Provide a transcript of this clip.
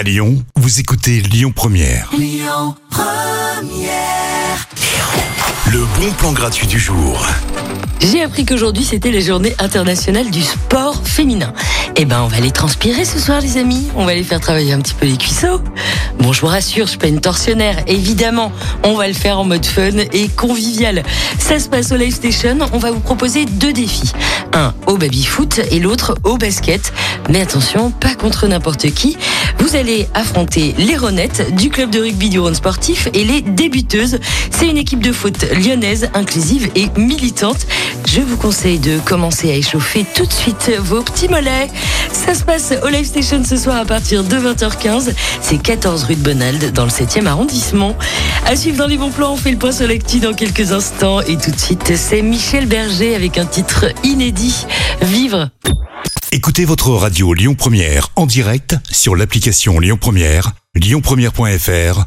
À Lyon, vous écoutez Lyon Première. Le bon plan gratuit du jour. J'ai appris qu'aujourd'hui c'était la journée internationale du sport féminin. Eh ben on va les transpirer ce soir les amis, on va les faire travailler un petit peu les cuisseaux. Bon je vous rassure, je suis pas une tortionnaire, évidemment, on va le faire en mode fun et convivial. Ça se passe au Live Station, on va vous proposer deux défis. Un au baby foot et l'autre au basket. Mais attention, pas contre n'importe qui. Vous allez affronter les Ronettes du club de rugby du Rhône sportif et les débuteuses. C'est une équipe de foot lyonnaise, inclusive et militante. Je vous conseille de commencer à échauffer tout de suite vos petits mollets. Ça se passe au Live Station ce soir à partir de 20h15. C'est 14 rue de Bonald dans le 7e arrondissement. À suivre dans les bons plans, on fait le point sur l'actu dans quelques instants. Et tout de suite, c'est Michel Berger avec un titre inédit. Vivre. Écoutez votre radio Lyon Première en direct sur l'application Lyon Première, lyonpremière.fr